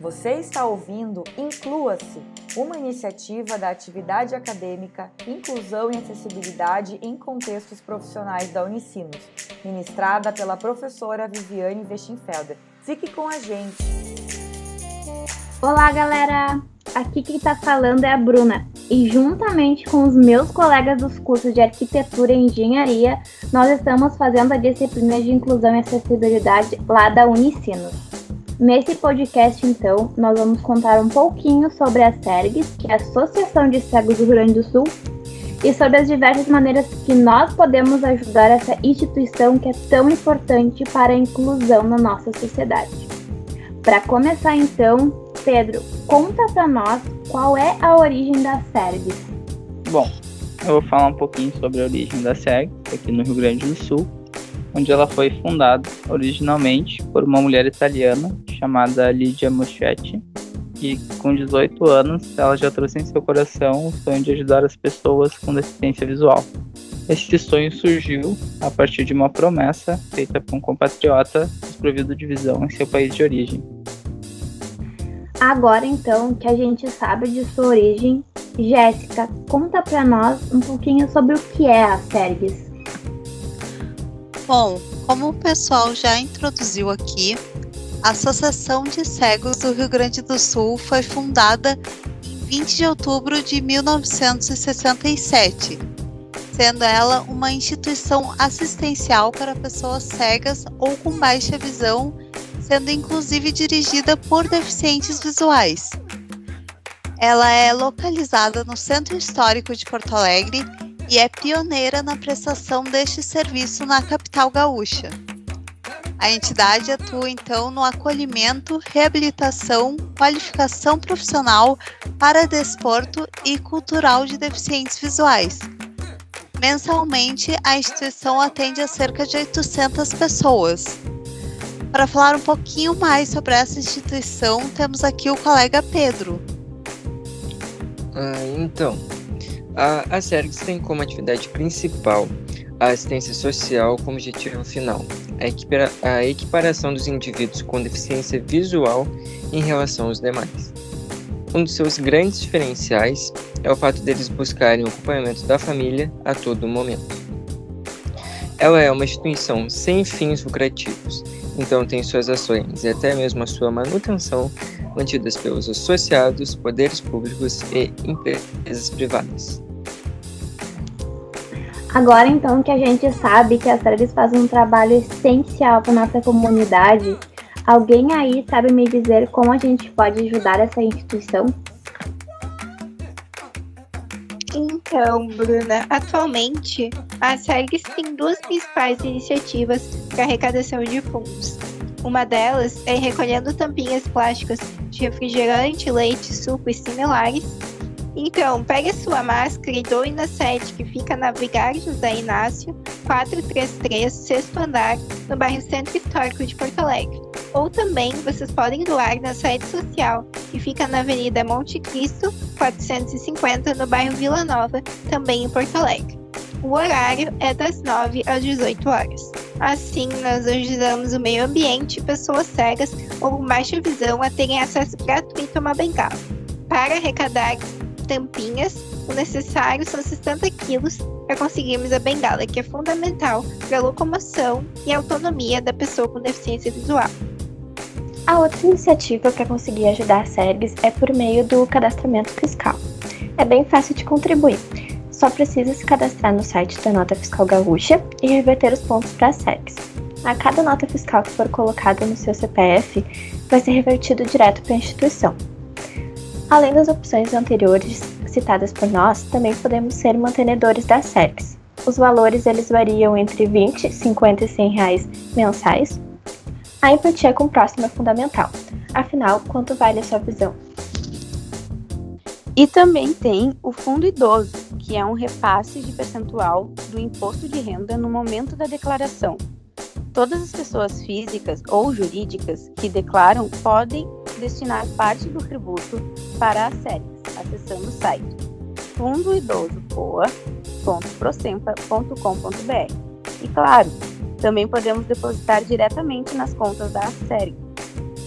Você está ouvindo Inclua-se, uma iniciativa da atividade acadêmica Inclusão e Acessibilidade em Contextos Profissionais da Unicinos, ministrada pela professora Viviane Westenfelder. Fique com a gente! Olá, galera! Aqui quem está falando é a Bruna e juntamente com os meus colegas dos cursos de Arquitetura e Engenharia, nós estamos fazendo a disciplina de Inclusão e Acessibilidade lá da Unicinos. Nesse podcast, então, nós vamos contar um pouquinho sobre a SERGS, que é a Associação de Cegos do Rio Grande do Sul, e sobre as diversas maneiras que nós podemos ajudar essa instituição que é tão importante para a inclusão na nossa sociedade. Para começar, então, Pedro, conta para nós qual é a origem da SERGS. Bom, eu vou falar um pouquinho sobre a origem da SERGS aqui no Rio Grande do Sul onde ela foi fundada originalmente por uma mulher italiana chamada Lidia Moschetti, que com 18 anos ela já trouxe em seu coração o sonho de ajudar as pessoas com deficiência visual. Este sonho surgiu a partir de uma promessa feita por um compatriota desprovido de visão em seu país de origem. Agora então que a gente sabe de sua origem, Jéssica, conta para nós um pouquinho sobre o que é a SERGS. Bom, como o pessoal já introduziu aqui, a Associação de Cegos do Rio Grande do Sul foi fundada em 20 de outubro de 1967, sendo ela uma instituição assistencial para pessoas cegas ou com baixa visão, sendo inclusive dirigida por deficientes visuais. Ela é localizada no Centro Histórico de Porto Alegre e é pioneira na prestação deste serviço na capital gaúcha. A entidade atua então no acolhimento, reabilitação, qualificação profissional para desporto e cultural de deficientes visuais. Mensalmente, a instituição atende a cerca de 800 pessoas. Para falar um pouquinho mais sobre essa instituição, temos aqui o colega Pedro. Ah, então, a, a SERGS tem como atividade principal a assistência social como objetivo final, a equiparação dos indivíduos com deficiência visual em relação aos demais. Um dos seus grandes diferenciais é o fato deles buscarem o acompanhamento da família a todo momento. Ela é uma instituição sem fins lucrativos, então tem suas ações e até mesmo a sua manutenção mantidas pelos associados, poderes públicos e empresas privadas. Agora então que a gente sabe que as séries fazem um trabalho essencial para nossa comunidade, alguém aí sabe me dizer como a gente pode ajudar essa instituição? Então, Bruna, atualmente a SERGS tem duas principais iniciativas para arrecadação de fundos. Uma delas é recolhendo tampinhas plásticas de refrigerante, leite, suco e similares então, pegue sua máscara e doe na sede que fica na Vigário José Inácio, 433, sexto andar, no bairro Centro Histórico de Porto Alegre. Ou também vocês podem doar na sede social, que fica na Avenida Monte Cristo, 450, no bairro Vila Nova, também em Porto Alegre. O horário é das 9 às 18 horas. Assim, nós ajudamos o meio ambiente pessoas cegas ou com baixa visão a terem acesso gratuito a uma bengala. Para arrecadar tampinhas, o necessário são 60 quilos para conseguirmos a bengala, que é fundamental para a locomoção e autonomia da pessoa com deficiência visual. A outra iniciativa para conseguir ajudar a SERGS é por meio do cadastramento fiscal. É bem fácil de contribuir. Só precisa se cadastrar no site da Nota Fiscal Gaúcha e reverter os pontos para a SERGS. A cada nota fiscal que for colocada no seu CPF, vai ser revertido direto para a instituição. Além das opções anteriores citadas por nós, também podemos ser mantenedores da SERGS. Os valores eles variam entre 20, 50 e 100 reais mensais. A empatia com o próximo é fundamental. Afinal, quanto vale a sua visão? E também tem o Fundo Idoso, que é um repasse de percentual do imposto de renda no momento da declaração. Todas as pessoas físicas ou jurídicas que declaram podem destinar parte do tributo para a SERES, acessando o site fundoidoso.poa.procempa.com.br. E claro, também podemos depositar diretamente nas contas da SERES.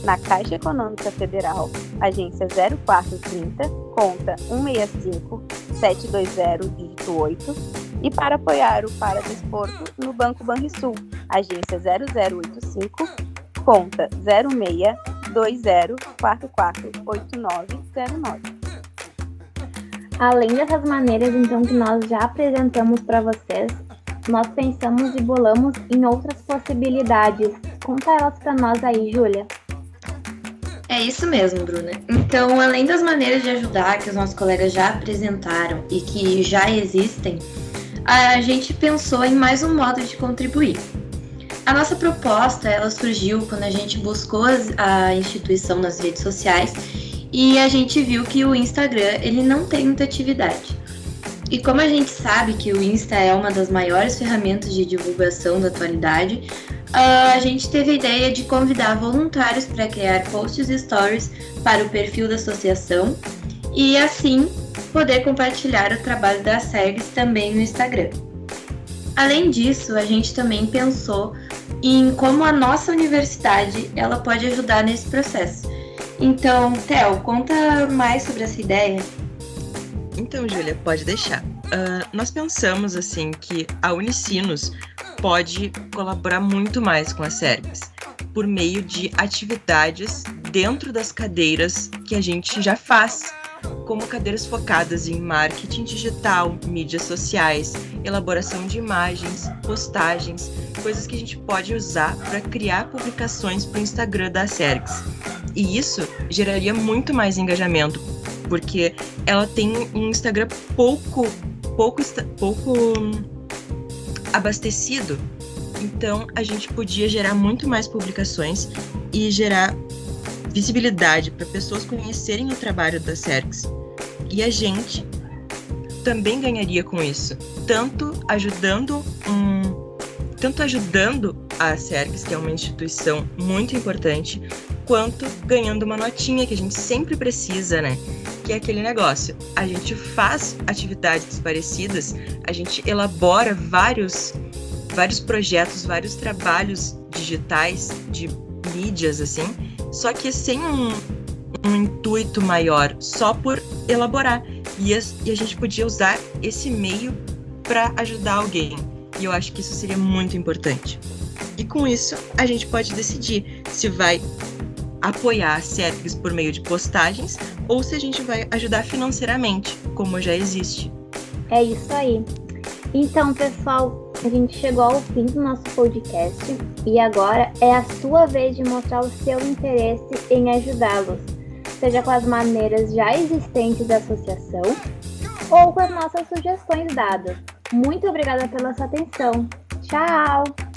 na Caixa Econômica Federal, agência 0430, conta 165 720 dígito 8, e para apoiar o Paradesporto no Banco Banrisul, agência 0085, conta 06 20448909. Além dessas maneiras, então, que nós já apresentamos para vocês, nós pensamos e bolamos em outras possibilidades. Conta elas para nós aí, Júlia. É isso mesmo, Bruna. Então, além das maneiras de ajudar que os nossos colegas já apresentaram e que já existem, a gente pensou em mais um modo de contribuir. A nossa proposta, ela surgiu quando a gente buscou a instituição nas redes sociais e a gente viu que o Instagram ele não tem muita atividade. E como a gente sabe que o Insta é uma das maiores ferramentas de divulgação da atualidade, a gente teve a ideia de convidar voluntários para criar posts e stories para o perfil da associação e assim poder compartilhar o trabalho da SERGS também no Instagram. Além disso, a gente também pensou em como a nossa universidade ela pode ajudar nesse processo. Então, Theo, conta mais sobre essa ideia. Então, Júlia, pode deixar. Uh, nós pensamos assim que a Unicinos pode colaborar muito mais com a SERGS por meio de atividades dentro das cadeiras que a gente já faz, como cadeiras focadas em marketing digital, mídias sociais, elaboração de imagens, postagens, coisas que a gente pode usar para criar publicações para o Instagram da SERGS. E isso geraria muito mais engajamento, porque ela tem um Instagram pouco, pouco, pouco abastecido. Então a gente podia gerar muito mais publicações e gerar visibilidade para pessoas conhecerem o trabalho da SERGS. E a gente também ganharia com isso, tanto ajudando um tanto ajudando a SERGS, que é uma instituição muito importante, quanto ganhando uma notinha que a gente sempre precisa, né? Que é aquele negócio. A gente faz atividades parecidas, a gente elabora vários vários projetos, vários trabalhos digitais de mídias assim, só que sem um, um intuito maior, só por elaborar. E a, e a gente podia usar esse meio para ajudar alguém. E eu acho que isso seria muito importante. E com isso, a gente pode decidir se vai apoiar a SERGS por meio de postagens ou se a gente vai ajudar financeiramente, como já existe. É isso aí. Então, pessoal, a gente chegou ao fim do nosso podcast e agora é a sua vez de mostrar o seu interesse em ajudá-los, seja com as maneiras já existentes da associação ou com as nossas sugestões dadas. Muito obrigada pela sua atenção. Tchau!